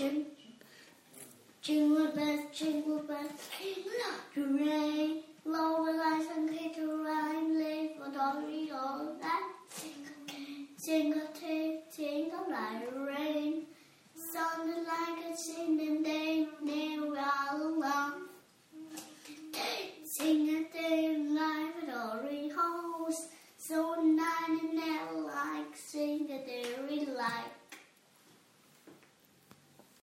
Jing, jingle bells, jingle bells, to rain. Lower lights and hit the rain, live for dolly all that. Jingle tick, jingle like rain. Sounded like a singing day, near all along. Sing a day life at dolly house. So nine and like sing a dairy like.